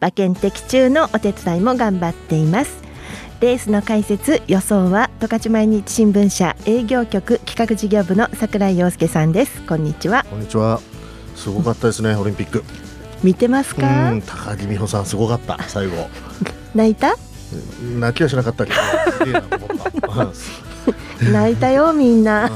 馬券的中のお手伝いも頑張っています。レースの解説予想は十勝毎日新聞社営業局企画事業部の櫻井陽介さんです。こんにちは。こんにちは。すごかったですね オリンピック。見てますか？うん高木美帆さんすごかった最後。泣いた？泣きはしなかったけどすげえなと思った 泣いたよみんな。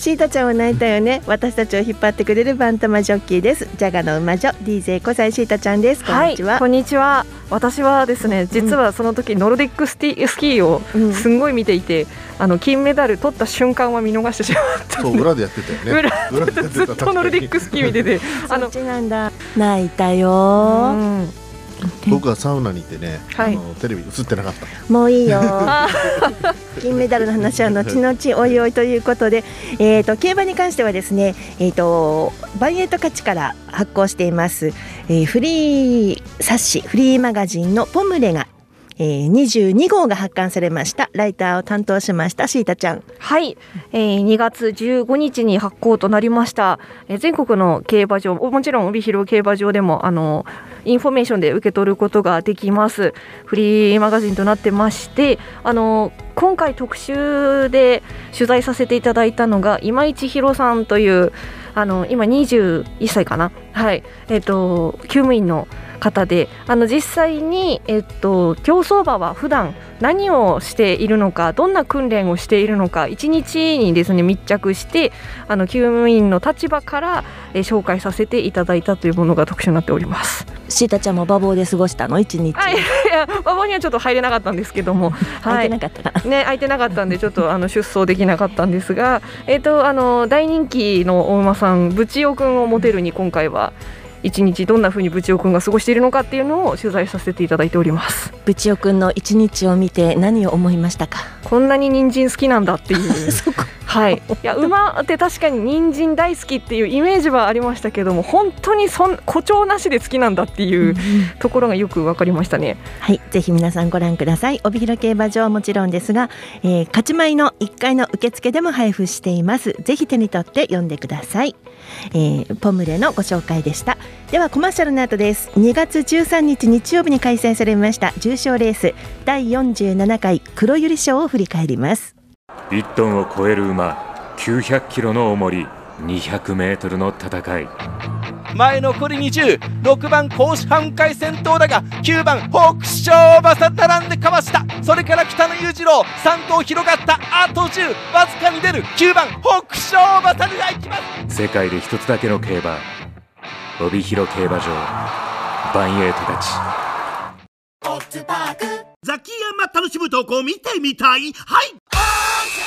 シータちゃんは泣いたよね。私たちを引っ張ってくれるバンタマジョッキーです。ジャガの馬女 DJ 小西シータちゃんです。こんにちは、はい、こんにちは。私はですね実はその時ノルディックスティスキーをすんごい見ていて、うん、あの金メダル取った瞬間は見逃してしまった。そう裏でやってたよね。裏でずっとノルディックスキー見ててあのなんだ。泣いたよ、うん僕はサウナにいてね、はい、あのテレビ映ってなかった。もういいよ。金メダルの話は後々おいおいということで、えーと、競馬に関してはですね、えーと、ばんえい十勝から発行しています、えー、フリー冊子フリーマガジンのポムレがえー、22号が発刊されました。ライターを担当しましたシータちゃん。はい、えー、2月15日に発行となりました、えー、全国の競馬場もちろん帯広競馬場でもあのインフォメーションで受け取ることができます。フリーマガジンとなってましてあの今回特集で取材させていただいたのが今市弘さんというあの今21歳かな。はい。えっ、ー、と厩務員の方であの実際に、えっと、競走馬は普段何をしているのかどんな訓練をしているのか1日にですね密着してあの厩務員の立場から、え紹介させていただいたというものが特殊になっております。シータちゃんも馬房で過ごしたの？1日。い。や馬房にはちょっと入れなかったんですけども、はい、空い。てなかったね空いてなかったんでちょっとあの出走できなかったんですがえっ、とあの大人気のお馬さんブチオくんをモデルに今回は一日どんなふうにブチオくんが過ごしているのかっていうのを取材させていただいております。ブチオくんの一日を見て何を思いましたか？こんなに人参好きなんだっていう はい。いや馬って確かに人参大好きっていうイメージはありましたけども本当にそん誇張なしで好きなんだっていうところがよく分かりましたね、はい。ぜひ皆さんご覧ください。帯広競馬場はもちろんですが、えー、勝ち米の1階の受付でも配布しています。ぜひ手に取って読んでください。えー、ポムレのご紹介でした。ではコマーシャルの後です。2月13日日曜日に開催されました重賞レース第47回黒百合賞を振り返ります1トンを超える馬900キロの重り200メートルの戦い。前残り206番甲子半回戦闘だが9番北勝馬さ並んでかわした。それから北野裕次郎3頭広がった。あと10わずかに出る。9番北勝馬さがいきます。世界で一つだけの競馬帯広競馬場バンエイトたちザキヤマ楽しむ投稿見てみたい？はい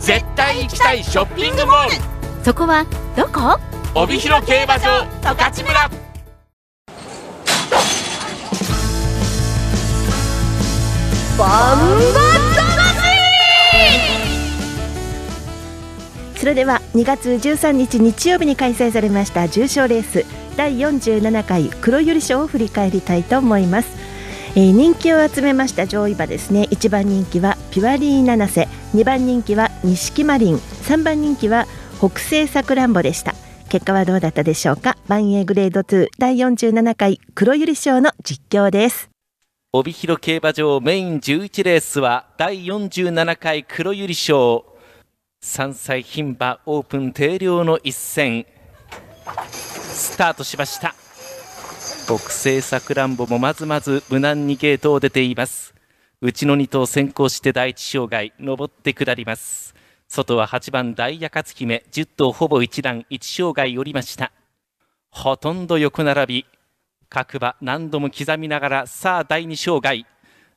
絶対行きたいショッピングモール。そこはどこ？帯広競馬場十勝村。バンバそれでは2月13日日曜日に開催されました重賞レース第47回黒百合賞を振り返りたいと思います、えー、人気を集めました上位馬ですね。1番人気はピュアリー七瀬。2番人気は錦マリン。3番人気は北西さくらんぼでした。結果はどうだったでしょうか？万栄グレード2第47回黒百合賞の実況です。帯広競馬場メイン11レースは第47回黒百合賞。3歳牝馬オープン定量の一戦。スタートしました。北西さくらんぼもまずまず無難にゲートを出ています。内の2頭先行して第一障害上って下ります。外は8番ダイヤ勝姫10頭ほぼ一段1障害降りました。ほとんど横並び各馬何度も刻みながらさあ第2障害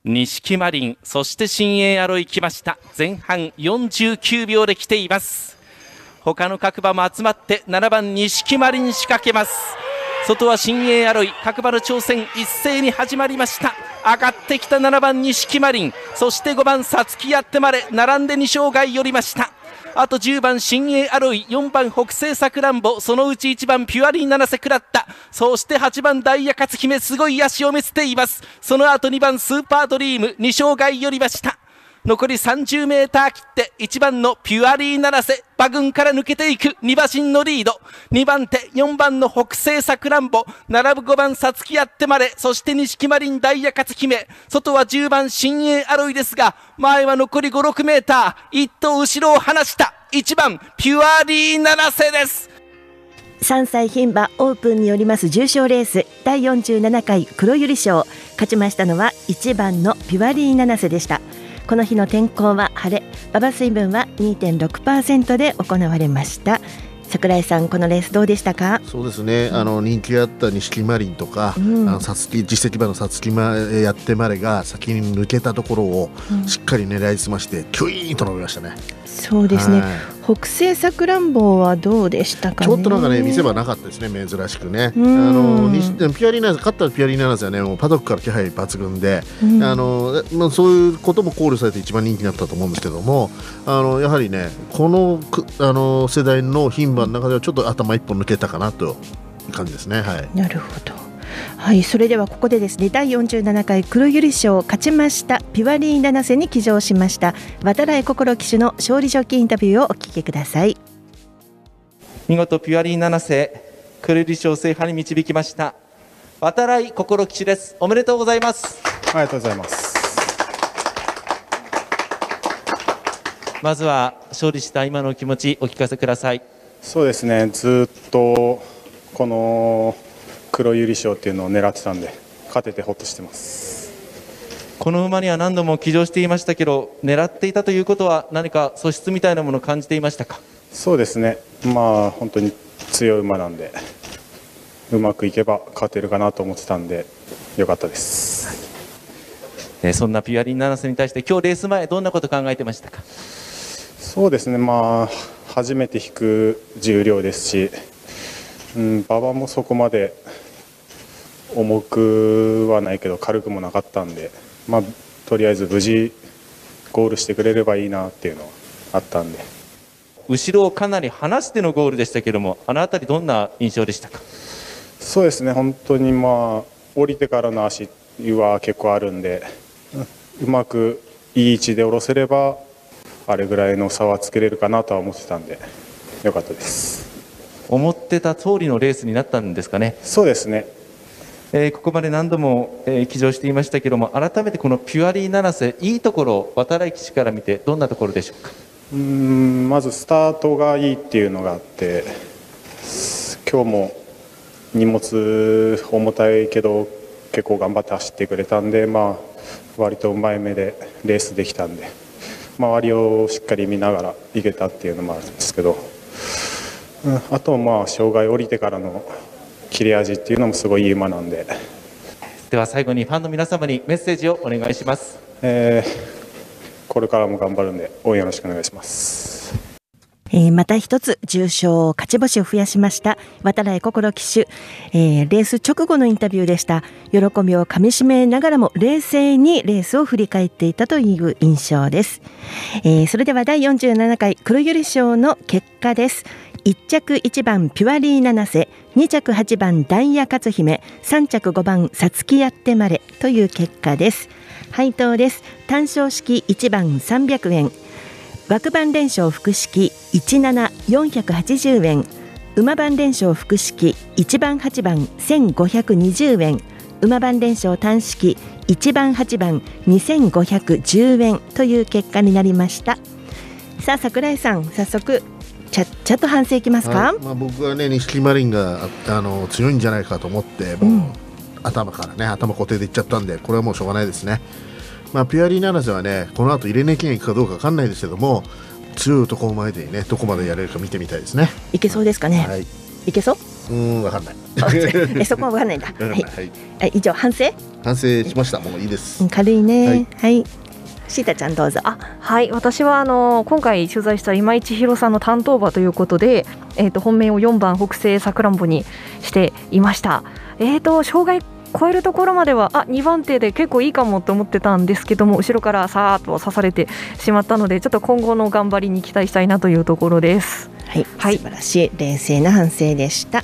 錦マリンそして新鋭アロイ来ました。前半49秒で来ています。他の各馬も集まって7番錦マリン仕掛けます。外は新鋭アロイ各馬の挑戦一斉に始まりました。上がってきた7番錦マリンそして5番さつきやってまで並んで2障害寄りました。あと10番新鋭アロイ。4番北西さくらんぼ。そのうち1番ピュアリー七瀬食らった。そして8番ダイヤ勝姫。すごい足を見せています。その後2番スーパードリーム。2障害寄りました。残り30メーター切って1番のピュアリー七瀬馬群から抜けていく2馬身のリード。2番手4番の北西さくらんぼ。並ぶ5番さつきやってまでそして錦マリンダイヤ勝姫。外は10番新鋭アロイですが前は残り5、6メーター。1頭後ろを離した。1番ピュアリー七瀬です。3歳牝馬オープンによります重賞レース。第47回黒百合賞。勝ちましたのは1番のピュアリー七瀬でした。この日の天候は晴れ馬場水分は2.6%で行われました。桜井さんこのレースどうでしたか？そうですね、あの人気あった錦マリンとか、うん。あのさつき実績馬のさつきまやってまれが先に抜けたところをうん。しっかり狙いすましてキュイーンと伸びましたね。そうですねはい北西さくらんぼはどうでしたかねちょっとなんかね見せ場なかったですね珍しくね。あうんの西ピュアリーナ勝ったピュアリーナーズはねもうパドックから気配抜群で、うんあのまあそういうことも考慮されて一番人気になったと思うんですけども、あのやはりねこのくあの世代の牝馬の中ではちょっと頭一本抜けたかなという感じですね。はい。なるほど。はい、それではここでですね第47回黒百合賞を勝ちましたピュアリー七瀬に騎乗しました渡来心騎手の勝利ジョッキーインタビューをお聞きください。見事ピュアリー七瀬クルリ賞制覇に導きました。渡来心騎士です。おめでとうございます。ありがとうございます。まずは勝利した今のお気持ちお聞かせください。そうですね。ずっとこの黒百合賞っていうのを狙ってたんで勝ててほっとしてます。この馬には何度も騎乗していましたけど狙っていたということは何か素質みたいなものを感じていましたか？そうですね。まあ本当に強い馬なんでうまくいけば勝てるかなと思ってたんでよかったです。えーそんなピュアリー七瀬に対して今日レース前どんなこと考えてましたか？そうですね。まあ初めて引く重量ですし、うん、馬場もそこまで重くはないけど軽くもなかったんで、まあ、とりあえず無事ゴールしてくれればいいなっていうのはあったんで。後ろをかなり離してのゴールでしたけどもあの辺りどんな印象でしたか？そうですね本当にまあ降りてからの足は結構あるんでうまくいい位置で下ろせればあれぐらいの差はつけれるかなとは思ってたんでよかったです。思ってた通りのレースになったんですかね？そうですねえーここまで何度も、えー騎乗していましたけども改めてこのピュアリー七瀬いいところ渡来騎手から見てどんなところでしょうか？うんまずスタートがいいっていうのがあって今日も荷物重たいけど結構頑張って走ってくれたんで、まあ、割と前目でレースできたんで周りをしっかり見ながら行けたっていうのもあるんですけど、うん、あとまあ障害降りてからの切れ味っていうのもすごいいい馬なんで、では最後にファンの皆様にメッセージをお願いします。えーこれからも頑張るんで応援よろしくお願いします。えーまた一つ重賞勝ち星を増やしました渡来心騎手、えーレース直後のインタビューでした。喜びをかみしめながらも冷静にレースを振り返っていたという印象です、えーそれでは第47回黒百合賞の結果です1着1番ピュアリー七瀬2着8番ダイヤ勝姫3着5番さつきやってまれという結果です。配当です。単勝式1番300円。枠番連勝複式17480円。馬番連勝複式1番8番1520円。馬番連勝単式1番8番2510円という結果になりました。さあ桜井さん早速ちゃっちゃと反省いきますか、はい。まあ、僕はね錦マリンがああの強いんじゃないかと思ってもう、頭からね頭固定でいっちゃったんでこれはもうしょうがないですね。まあ、ピュアリーナラスはねこの後入れなきゃいくかどうか分かんないですけども強いところまでにねどこまでやれるか見てみたいですね。いけそうですかね、はい、いけそう？うん分かんない。えそこは分かんないんだ。はい。はい、以上反省？反省しました。もういいです。うん軽いね。はい。はい、シータちゃんどうぞあはい私はあの今回取材した今井千尋さんの担当馬ということで、えー、と本命を4番北西さくらんぼにしていました。えー、と障害超えるところまではあ2番手で結構いいかもと思ってたんですけども後ろからさーっと刺されてしまったのでちょっと今後の頑張りに期待したいなというところです。はい、素晴らしい冷静な反省でした。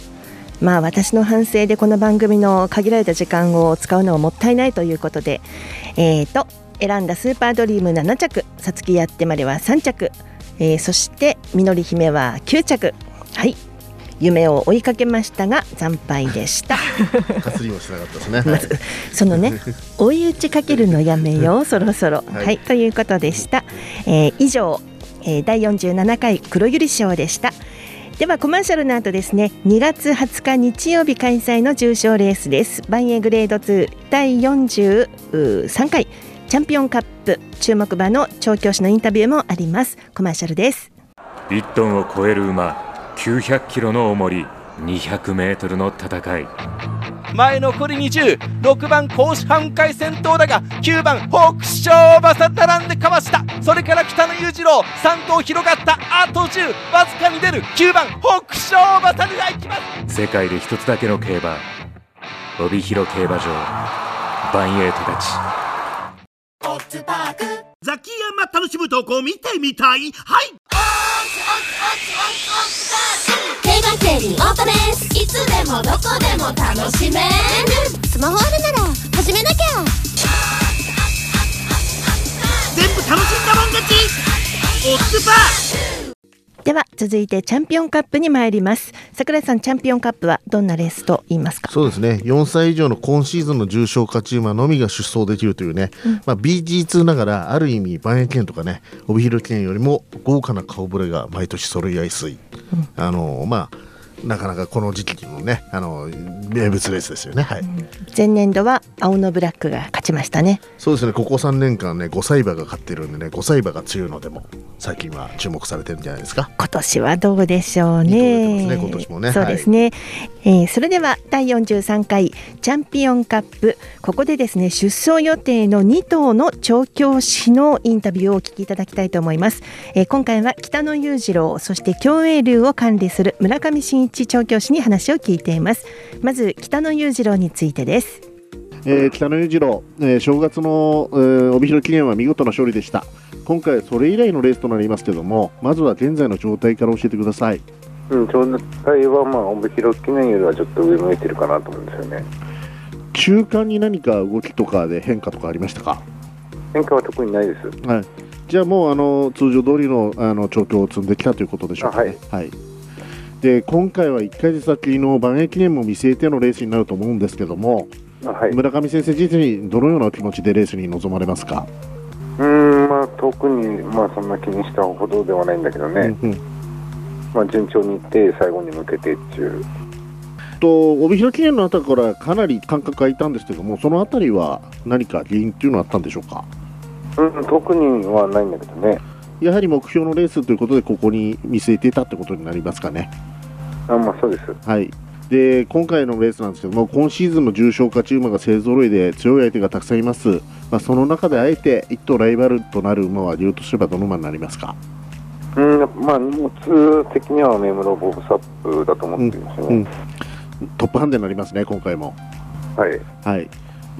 まあ私の反省でこの番組の限られた時間を使うのはもったいないということで、えー、と選んだスーパードリーム7着、さつきやってまでは3着、えーそしてみのり姫は9着、はい、夢を追いかけましたが惨敗でした。かすりもしなかったですね、まずそのね 追い打ちかけるのやめようそろそろ、はい。はい、ということでした、えー以上、えー第47回黒百合賞でした。ではコマーシャルの後ですね。2月20日日曜日開催の重賞レースです。バンエグレード2第43回チャンピオンカップ注目馬の調教師のインタビューもあります。コマーシャルです。1トンを超える馬900キロの重り200メートルの戦い。前残り206番甲子半回先頭だが9番北勝馬さ並んでかわした。それから北野裕次郎3頭広がった。あと10わずかに出る。9番北勝馬さが行きます。世界で一つだけの競馬帯広競馬場バンエイトたちザキヤマ楽しむ投稿見てみたい。はい。競馬競輪オートレースいつでもどこでも楽しめるスマホあるなら始めなきゃ全部楽しんだもん勝ちオッズパーでは続いてチャンピオンカップに参ります。桜井さんチャンピオンカップはどんなレースと言いますか？そうですね。4歳以上の今シーズンの重賞勝ち馬のみが出走できるというね、まあ、BG2 ながらある意味万円券とかね帯広券よりも豪華な顔ぶれが毎年揃いやすい、あのまあなかなかこの時期のねあの名物レースですよね。はい、前年度は青のブラックが勝ちましたね。そうですね。ここ3年間ね5歳馬が勝ってるんでね5歳馬が強いのでも最近は注目されてるんじゃないですか。今年はどうでしょうね。ね今年もね。そうですね。えーそれでは第43回チャンピオンカップ。ここでですね出走予定の2頭の調教師のインタビューをお聞きいただきたいと思います。えー今回は北野裕次郎そして競泳流を管理する村上真一調教師に話を聞いています。まず北野裕次郎についてです。えー北野裕次郎、えー正月の、えー帯広記念は見事な勝利でした今回それ以来のレースとなりますけどもまずは現在の状態から教えてくださいうん、状態はまあ帯広記念よりはちょっと上向いてるかなと思うんですよね。中間に何か動きとかで変化とかありましたか？変化は特にないです。はいじゃあもうあの通常通りのあの調教を積んできたということでしょうかねはい、で今回は1ヶ月先の万栄記念も見据えてのレースになると思うんですけども、はい村上先生自身どのような気持ちでレースに臨まれますか、うん、まあ特にまあそんな気にしたほどではないんだけどね。うんまあ順調にいって最後に向けてっていう。と帯広記念のあたりからかなり間隔空いたんですけどもそのあたりは何か原因っていうのはあったんでしょうか？うん、特にはないんだけどね。やはり目標のレースということでここに見据えていたってことになりますかね？あまあそうです。はい。で今回のレースなんですけども今シーズンの重賞勝ち馬が勢ぞろいで強い相手がたくさんいます、まあ、その中であえて一頭ライバルとなる馬は理由とすればどの馬になりますか？うん、まあ荷物的には目室ボブサップだと思ってるんですよね。うん、トップハンデになりますね今回も。はい。はい。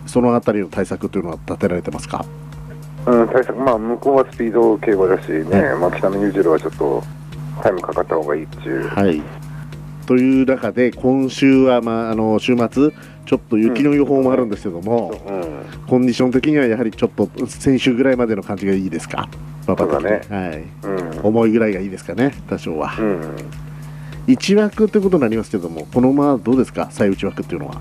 そのあたりの対策というのは立てられてますか？うん、対策、まあ向こうはスピード競馬だしね、まあ北の裕次郎はちょっとタイムかかった方がいいっていう。はいという中で今週は、まあ、あの週末ちょっと雪の予報もあるんですけども、コンディション的にはやはりちょっと先週ぐらいまでの感じがいいですか、馬場的にそうはいうん。重いぐらいがいいですかね、多少は。うん。1枠ということになりますけども、この馬はどうですか、最内枠っていうのは。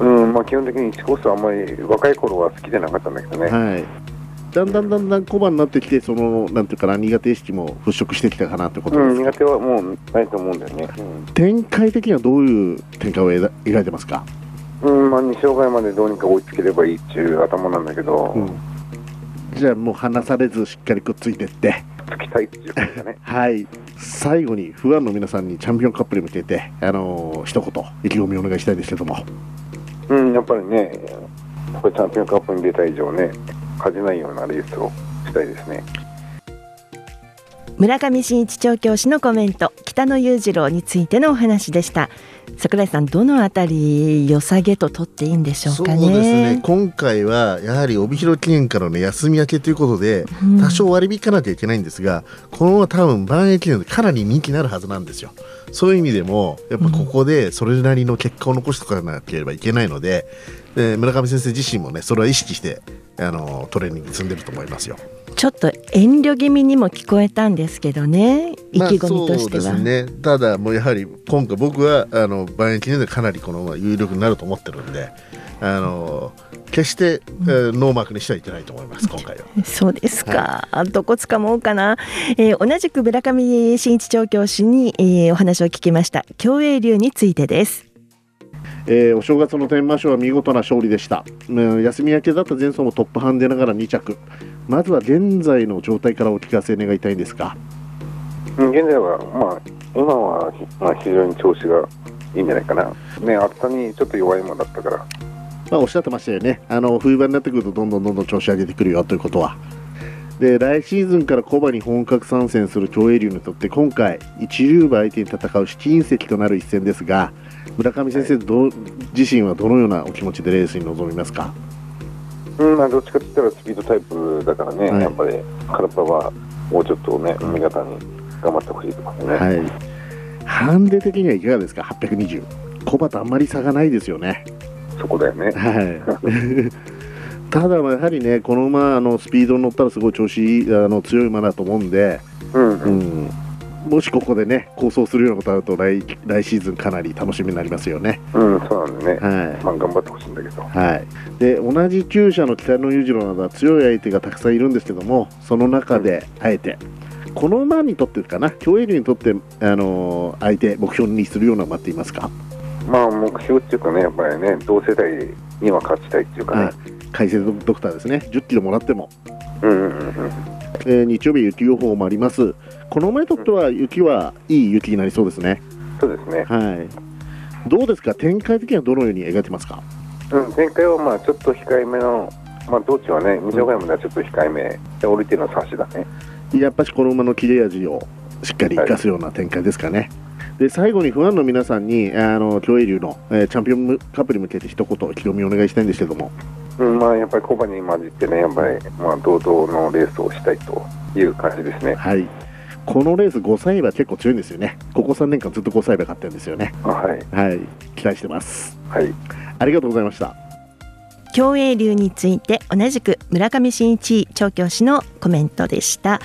うん、まあ基本的に1コースはあんまり若い頃は好きでなかったんだけどね。はいだんだんだんだん小判になってきて、そのなんていうかな、苦手意識も払拭してきたかなということうん、ですか、苦手はもうないと思うんだよね。展開的にはどういう展開を描描いてますか、うん、うんまあ2障害までどうにか追いつければいいっていう頭なんだけど、じゃあもう離されずしっかりくっついてって。つきたいっていう感じだね。はい。最後にファンの皆さんにチャンピオンカップに向けてあのー一言意気込みお願いしたいですけども。うんやっぱりねこれチャンピオンカップに出た以上ね勝てないようなレースをしたいですね。村上真一調教師のコメント北野裕次郎についてのお話でした。桜井さんどのあたり良さげと取っていいんでしょうそうかですね。ね今回はやはり帯広記念からの休み明けということで、うん。多少割り引かなきゃいけないんですがこのまま多分万栄記念でかなり人気になるはずなんですよ。そういう意味でもやっぱここでそれなりの結果を残しておかなければいけないので、で村上先生自身もねそれは意識してあのトレーニング積んでると思いますよちょっと遠慮気味にも聞こえたんですけどね。意気込みとしては、まあね。ただもうやはり今回僕はあの万円記念でかなりこの有力になると思ってるんであの決して、えーノーマークにしてはいけないと思います今回は。そうですか、どこつかもうかな、えー同じく村上真一調教師に、えーお話を聞きました競泳流についてですえーお正月の天満賞は見事な勝利でした、うん休み明けだった前走もトップハンデながら2着。まずは現在の状態からお聞かせ願いたいんですが。うん現在はまあ今は、まあ、非常に調子がいいんじゃないかな。ね暑さにちょっと弱いもんだったから。まあ、おっしゃってましたよね。あの冬場になってくるとどんどんどんどん調子上げてくるよということは。で来シーズンからコバに本格参戦する競泳流にとって今回一流馬相手に戦う試金石となる一戦ですが村上先生どう自身はどのようなお気持ちでレースに臨みますか？うんまあどっちかって言ったらスピードタイプだからね、はい。やっぱり体はもうちょっとね味方に頑張ってほしいとかね、はい。ハンデ的にはいかがですか？820コバとあんまり差がないですよね。そこだよね。はい。ただまあやはりねこの馬あのスピードに乗ったらすごい調子いいあの強い馬だと思うんで、うんもしここでね構想するようなことあると来来シーズンかなり楽しみになりますよね。うんそうなんだね、はい。まあ頑張ってほしいんだけど。はい、で同じ厩舎の北野裕次郎などは強い相手がたくさんいるんですけどもその中であえてこの馬にとってかな？競泳流にとって、あのー相手目標にするような馬っていますか、まあ目標っていうかねやっぱりね同世代には勝ちたいっていうかね、はい、解説ドクターですね。10キロもらっても、うんうんうんえー日曜日雪予報もあります。この馬にとっては雪はいい雪になりそうですね。そうですね。はい。どうですか？展開的にはどのように描いてますか？うん、前回はまあちょっと控えめの、まあ、道中はね、二条ヶ山ではちょっと控えめ、で降りての差しだね。やっぱしこの馬の切れ味をしっかり生かすような展開ですかね。で最後にファンの皆さんにあの競泳流の、えーチャンピオンカップに向けて一言意気込みお願いしたいんですけども。うん、まあやっぱりコバに混じってね、やっぱりまあ堂々のレースをしたいという感じですね。はい。このレース5歳馬結構強いんですよね。ここ3年間ずっと5歳馬勝ってるんですよね。はい、はい。期待してます。はい。ありがとうございました。競泳流について同じく村上真一調教師のコメントでした、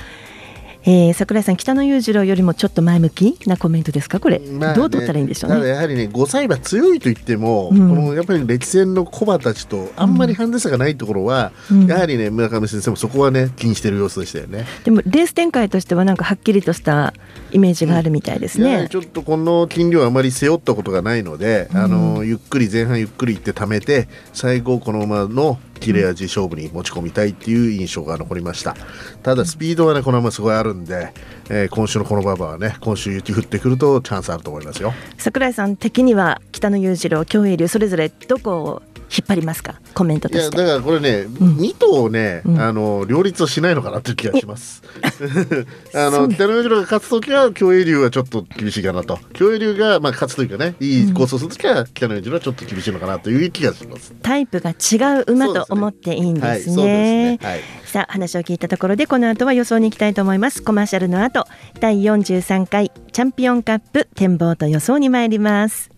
えー、桜井さん北野裕次郎よりもちょっと前向きなコメントですか？これ、まあねどう取ったらいいんでしょうね。やはりね5歳馬強いと言っても、うん。このやっぱり歴戦のコバたちとあんまりハンデ差がないところは、うん。やはりね村上先生もそこはね気にしてる様子でしたよね。でもレース展開としてはなんかはっきりとしたイメージがあるみたいですね。やはり、ちょっとこの金量あまり背負ったことがないので、あのゆっくり前半ゆっくりいって貯めて最後この馬の切れ味勝負に持ち込みたいっていう印象が残りました。ただスピードはねこのまますごいあるんで、えー今週のこの馬場はね今週雪降ってくるとチャンスあると思いますよ。桜井さん的には北野裕次郎京栄流それぞれどこを引っ張りますか？コメントとしてだからこれね、2頭をね、あの両立をしないのかなっていう気がします。あの北野裕次郎が勝つときは競泳流はちょっと厳しいかなと競泳流がまあ勝つというかねいいコースをするときは北野裕次郎はちょっと厳しいのかなという気がします。タイプが違う馬と思っていいんですね。はいそうですねはいさあ話を聞いたところでこの後は予想に行きたいと思います。コマーシャルの後第43回チャンピオンカップ展望と予想に参ります。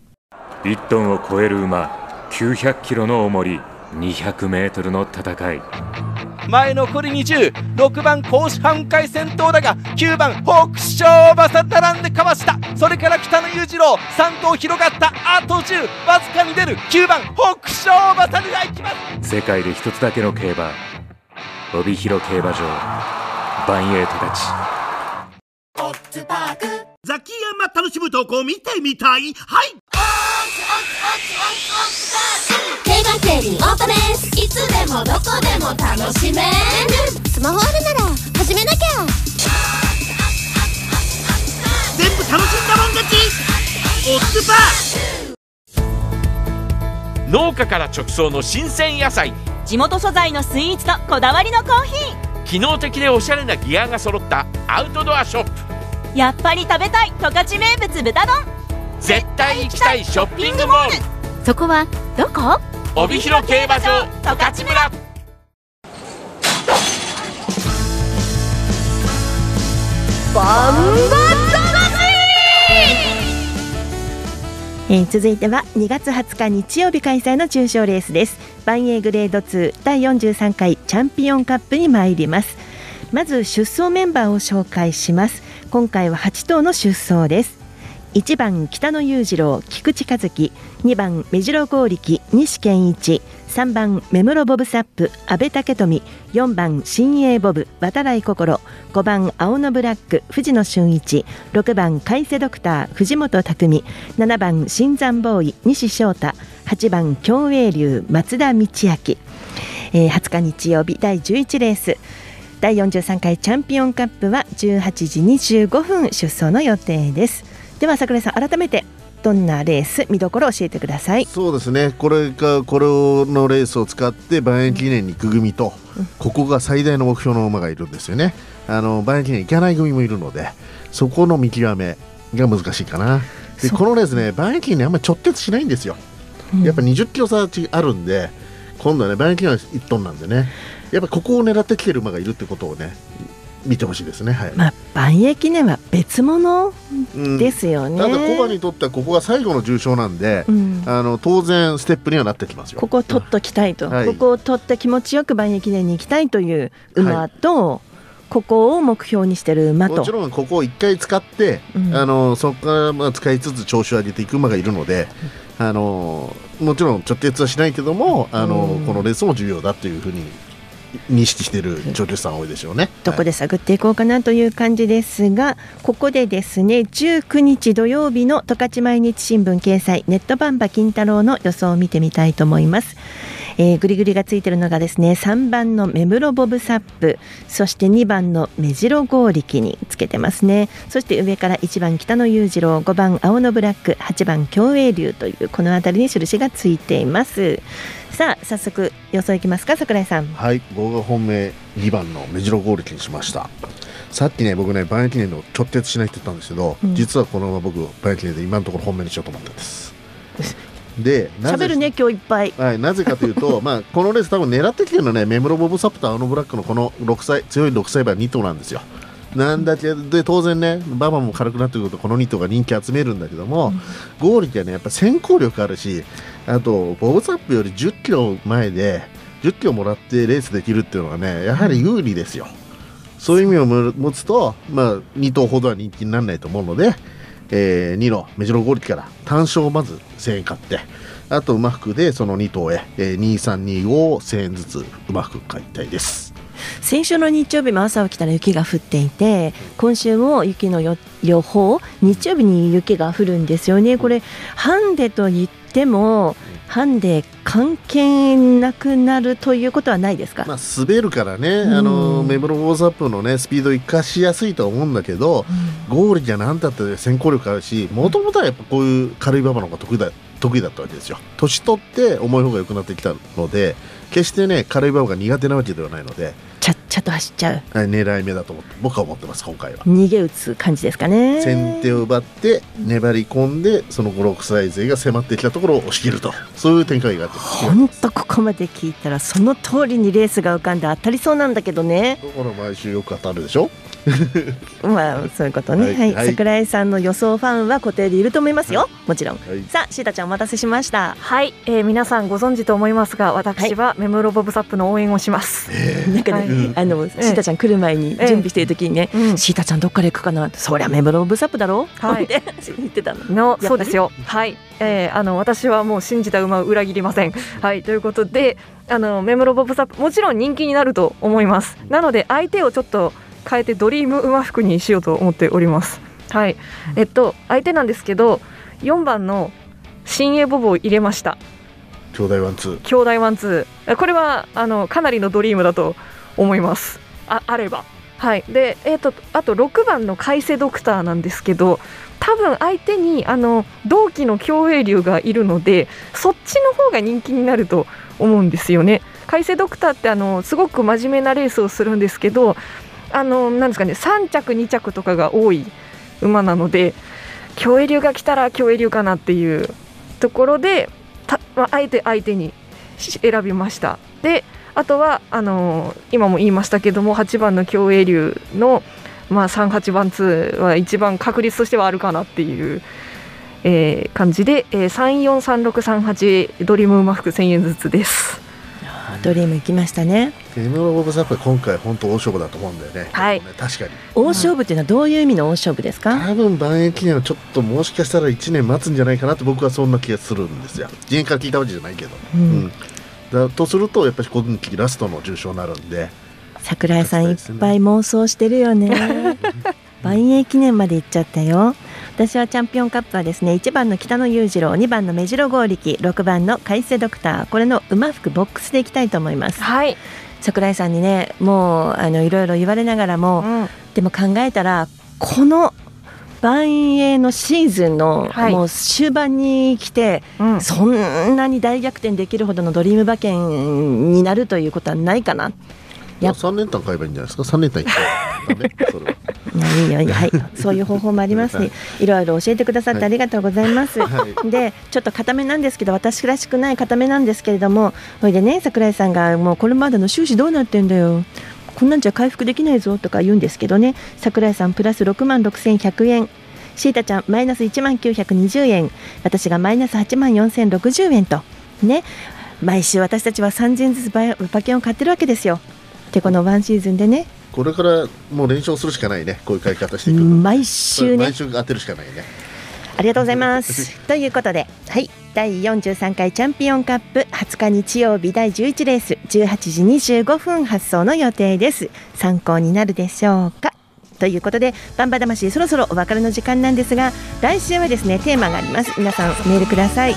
1トンを超える馬900キロの重り200メートルの戦い。前残り206番甲子半回先頭だが9番北勝馬さ並んでかわした。それから北野裕次郎3頭広がったあと10わずかに出る。9番北勝馬さでいきます。世界で一つだけの競馬帯広競馬場バンエイトたちザキヤマ楽しむ投稿見てみたい？はい競馬競輪オートレースいつでもどこでも楽しめる。スマホあるなら始めなきゃ。全部楽しんだもん勝ち。オッズパー農家から直送の新鮮野菜。地元素材のスイーツとこだわりのコーヒー。機能的でおしゃれなギアが揃ったアウトドアショップ。やっぱり食べたい十勝名物豚丼絶対行きたいショッピングモール。そこはどこ？帯広競馬場十勝村。バンバえー、続いては2月20日日曜日開催の中小レースです。バンエーグレード2第43回チャンピオンカップに参ります。まず出走メンバーを紹介します。今回は8頭の出走です1番北野裕次郎菊池和樹。2番目白剛力西健一。3番目室ボブサップ阿部武富。4番新鋭ボブ渡来心。5番青のブラック藤野俊一。6番海瀬ドクター藤本匠。7番新山ボーイ西翔太。8番共栄流松田道明、えー、20日日曜日第11レース。第43回チャンピオンカップは18時25分出走の予定です。では桜井さん改めてどんなレース見どころ教えてください。そうですね。これがこれのレースを使って万円記念に行く組と、うん、ここが最大の目標の馬がいるんですよね。あの万円記念行かない組もいるのでそこの見極めが難しいかな。でこのレースね万円記念あんまり直結しないんですよ、うん、やっぱ20キロ差あるんで今度はね万円記念は1トンなんでね。やっぱここを狙ってきてる馬がいるってことをね見てほしいですね。はい。まあ万栄記念は別物ですよね。うん、ただコバにとってはここが最後の重賞なんで、うん、あの当然ステップにはなってきますよ。ここを取っときたいと、はい、ここを取って気持ちよく万栄記念に行きたいという馬と。はい。ここを目標にしてる馬と。もちろんここを1回使って、うん、あのそこからまあ使いつつ調子を上げていく馬がいるので、あのもちろん直結はしないけどもあの、このレースも重要だというふうに認識している女優さん多いでしょうね。どこで探っていこうかなという感じですが、ここでですね19日土曜日の十勝毎日新聞掲載ネットバンバ金太郎の予想を見てみたいと思います。えー、グリグリがついてるのがですね3番の目室ボブサップそして2番の目白剛力につけてますね。そして上から1番北野裕次郎5番青のブラック8番共栄流というこの辺りに印がついています。さあ早速予想いきますか櫻井さん。はい僕が本命2番の目白剛力にしました。さっきね僕ね万駅年の直結しないって言ったんですけど、うん、実はこのまま僕万駅年で今のところ本命にしようと思ったんですで喋るね今日いっぱい、はい、なぜかというと、まあ、このレース多分狙ってきてるのはねメムロボブサップとアノブラックのこの6歳強い6歳馬2頭なんですよ。なんだけど当然ね馬場も軽くなってくるとこの2頭が人気集めるんだけども、うん、ゴールはねやっぱ先行力あるしあとボブサップより1 0キロ前で1 0キロもらってレースできるっていうのはねやはり有利ですよ、そういう意味を持つと、まあ、2頭ほどは人気にならないと思うので、えー、2のメジロゴールから単勝をまず1000円買ってあと馬服でその2頭へ、えー、2325を1000円ずつ馬服買いたいです。先週の日曜日も朝起きたら雪が降っていて今週も雪の予報日曜日に雪が降るんですよね。これハンデと言ってもハンデ関係なくなるということはないですか、まあ、滑るからね、うん、あのメブロウォーズアップの、ね、スピードを生かしやすいと思うんだけど、うん、ゴールじゃなんだって先行力あるしもともとはやっぱこういう軽い馬場の方が得意だ得意だったわけですよ。年取って重い方が良くなってきたので決してね軽い馬場が苦手なわけではないのでちゃっと走っちゃう、はい、狙い目だと思って僕は思ってます今回は。逃げ打つ感じですかね。先手を奪って粘り込んでその5 6歳勢が迫ってきたところを押し切ると。そういう展開があって本当ここまで聞いたらその通りにレースが浮かんで当たりそうなんだけどね。だから毎週よく当たるでしょ？まあそういうことね、はい、はい、桜井さんの予想ファンは固定でいると思いますよ、もちろん、はい、さあシータちゃんお待たせしました。はい、えー、皆さんご存知と思いますが私はメムロボブサップの応援をします、えー、なんかね、あのシータちゃん来る前に準備している時にね、えー、シータちゃんどっから行くかなそりゃメムロボブサップだろ？う、はい、言ってたの。のそうですよ。はい。えー、あの私はもう信じた馬を裏切りません。はい。ということであのメムロボブサップもちろん人気になると思います。なので相手をちょっと変えてドリーム馬複にしようと思っております。はい、えっと相手なんですけど4番のシンエイボブを入れました。兄弟ワンツー。兄弟ワンツー。これはあのかなりのドリームだと思います。ああれば。はい。でえっ、とあと6番のカイセドクターなんですけど多分相手にあの同期の競泳竜がいるのでそっちの方が人気になると思うんですよね。海瀬ドクターってあのすごく真面目なレースをするんですけどあのなんですかね3着2着とかが多い馬なので競泳竜が来たら競泳竜かなっていうところでた、まあ、あえて相手に選びました。であとはあのー今も言いましたけども8番の競泳竜の、まあ、38番2は一番確率としてはあるかなっていう、えー感じで、えー、343638ドリーム馬服1000円ずつです。ドリーム行きましたね。エムロボブさんやっぱり今回本当大勝負だと思うんだよね。はい。確かに。大勝負っていうのはどういう意味の大勝負ですか？多分万円記念はちょっともしかしたら1年待つんじゃないかなって僕はそんな気がするんですよ。次元から聞いたわけじゃないけど、うんだとするとやっぱり今季ラストの重賞になるんで。桜井さんいっぱい妄想してるよね。万栄記念まで行っちゃったよ。私はチャンピオンカップはですね1番の北野裕次郎2番の目白剛力6番の海瀬ドクター。これの馬服ボックスでいきたいと思います。はい。桜井さんにねもうあのいろいろ言われながらも、でも考えたらこの万栄のシーズンの、はい。もう終盤に来て、そんなに大逆転できるほどのドリーム馬券になるということはないかな。いや3連単買えばいいんじゃないですか？3連単いってダメ？それはいやいいよいいよはい、そういう方法もあります、はい。いろいろ教えてくださってありがとうございます。はで、ちょっと固めなんですけど、私らしくない固めなんですけれども、それでね、桜井さんが、もうこれまでの収支どうなってんだよ。こんなんじゃ回復できないぞとか言うんですけどね、桜井さんプラス6万6100円。シータちゃんマイナス1万920円。私がマイナス8万4060円と。ね。毎週私たちは3000円ずつ馬馬券を買ってるわけですよ。でこのワンシーズンでね。これからもう連勝するしかないね。こういう買い方していく毎週ね。毎週当てるしかないねありがとうございます。ということで、はい、第43回チャンピオンカップ20日日曜日第11レース18時25分発送の予定です。参考になるでしょうか？ということで、バンバ魂そろそろお別れの時間なんですが、来週はですねテーマがあります。皆さんメールください。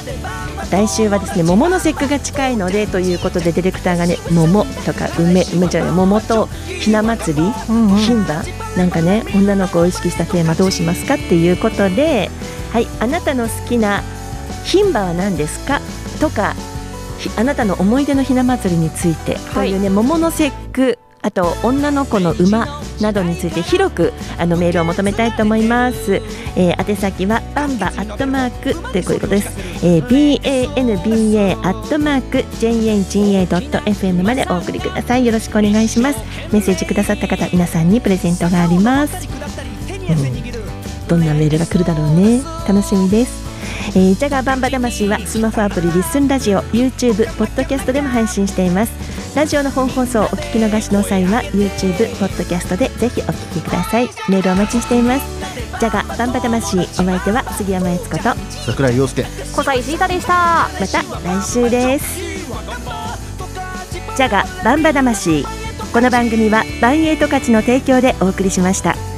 来週はですね桃の節句が近いのでということでディレクターがね桃とか梅梅じゃない桃とひな祭り、牝馬なんかね女の子を意識したテーマどうしますか？っていうことではいあなたの好きな牝馬は何ですか？とかひあなたの思い出のひな祭りについてというね、桃の節句あと女の子の馬などについて広くあのメールを求めたいと思います、えー宛先はバンバアットマークということです、えー banba アットマーク janga.fm までお送りください。よろしくお願いします。メッセージくださった方皆さんにプレゼントがあります、うん、どんなメールが来るだろうね。楽しみです。えー、ジャガーバンバ魂はスマホアプリリッスンラジオ YouTube ポッドキャストでも配信しています。ラジオの本放送をお聞き逃しの際は YouTube ポッドキャストでぜひお聞きください。メールお待ちしています。ジャガーバンバ魂お相手は杉山悦子と桜井陽介。小西シータでした。また来週です。ジャガバンバ魂。この番組はバンエイト価値の提供でお送りしました